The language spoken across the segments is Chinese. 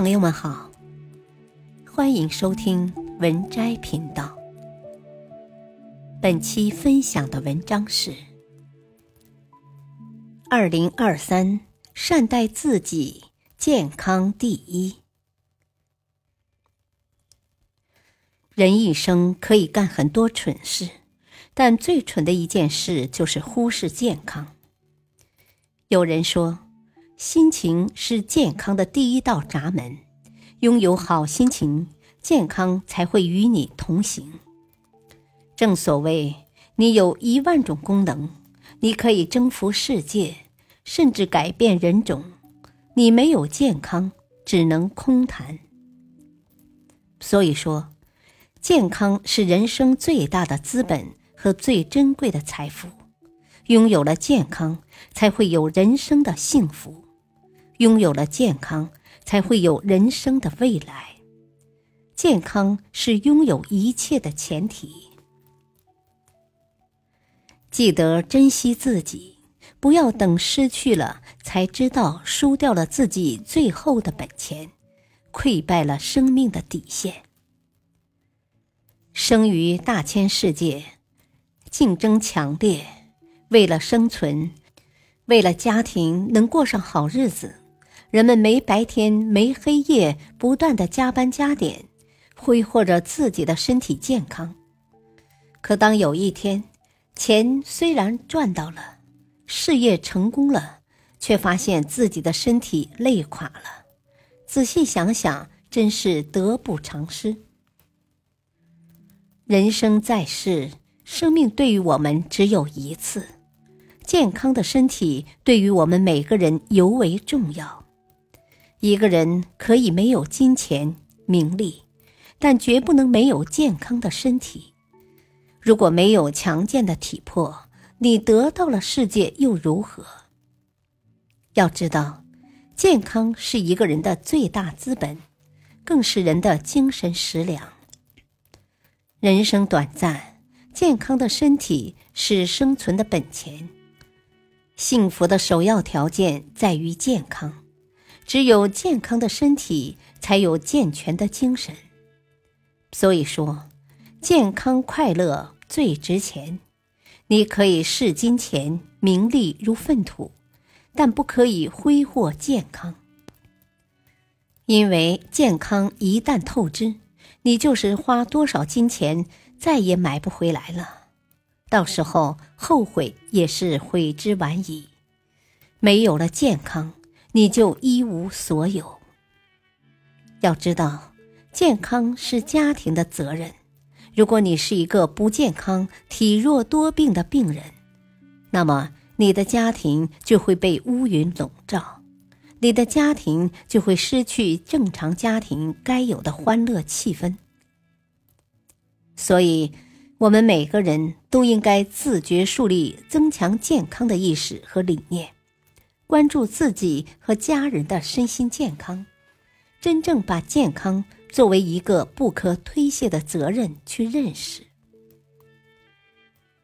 朋友们好，欢迎收听文摘频道。本期分享的文章是：二零二三，善待自己，健康第一。人一生可以干很多蠢事，但最蠢的一件事就是忽视健康。有人说。心情是健康的第一道闸门，拥有好心情，健康才会与你同行。正所谓，你有一万种功能，你可以征服世界，甚至改变人种。你没有健康，只能空谈。所以说，健康是人生最大的资本和最珍贵的财富。拥有了健康，才会有人生的幸福。拥有了健康，才会有人生的未来。健康是拥有一切的前提。记得珍惜自己，不要等失去了才知道输掉了自己最后的本钱，溃败了生命的底线。生于大千世界，竞争强烈，为了生存，为了家庭能过上好日子。人们没白天没黑夜，不断的加班加点，挥霍着自己的身体健康。可当有一天，钱虽然赚到了，事业成功了，却发现自己的身体累垮了。仔细想想，真是得不偿失。人生在世，生命对于我们只有一次，健康的身体对于我们每个人尤为重要。一个人可以没有金钱、名利，但绝不能没有健康的身体。如果没有强健的体魄，你得到了世界又如何？要知道，健康是一个人的最大资本，更是人的精神食粮。人生短暂，健康的身体是生存的本钱。幸福的首要条件在于健康。只有健康的身体，才有健全的精神。所以说，健康快乐最值钱。你可以视金钱、名利如粪土，但不可以挥霍健康。因为健康一旦透支，你就是花多少金钱，再也买不回来了。到时候后悔也是悔之晚矣。没有了健康。你就一无所有。要知道，健康是家庭的责任。如果你是一个不健康、体弱多病的病人，那么你的家庭就会被乌云笼罩，你的家庭就会失去正常家庭该有的欢乐气氛。所以，我们每个人都应该自觉树立增强健康的意识和理念。关注自己和家人的身心健康，真正把健康作为一个不可推卸的责任去认识。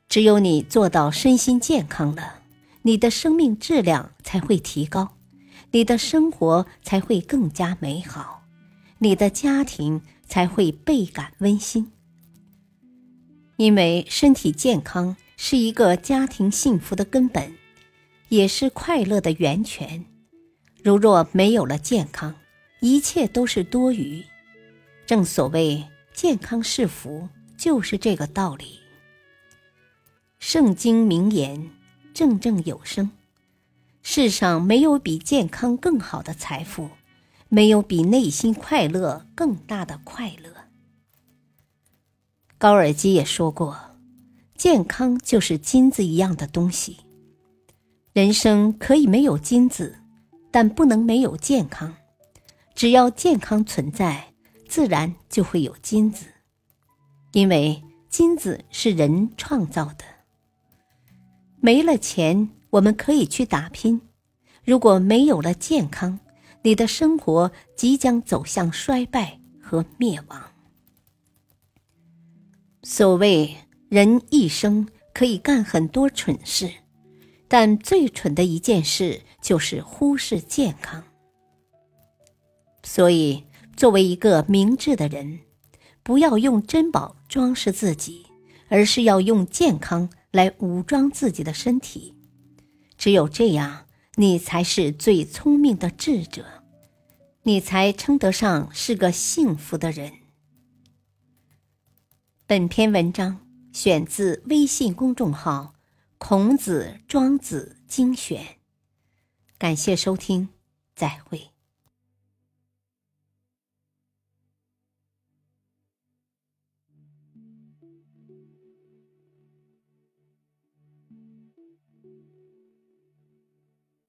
只有你做到身心健康了，你的生命质量才会提高，你的生活才会更加美好，你的家庭才会倍感温馨。因为身体健康是一个家庭幸福的根本。也是快乐的源泉。如若没有了健康，一切都是多余。正所谓健康是福，就是这个道理。圣经名言：正正有声。世上没有比健康更好的财富，没有比内心快乐更大的快乐。高尔基也说过：健康就是金子一样的东西。人生可以没有金子，但不能没有健康。只要健康存在，自然就会有金子。因为金子是人创造的。没了钱，我们可以去打拼；如果没有了健康，你的生活即将走向衰败和灭亡。所谓人一生可以干很多蠢事。但最蠢的一件事就是忽视健康。所以，作为一个明智的人，不要用珍宝装饰自己，而是要用健康来武装自己的身体。只有这样，你才是最聪明的智者，你才称得上是个幸福的人。本篇文章选自微信公众号《孔子庄子精选》，感谢收听，再会。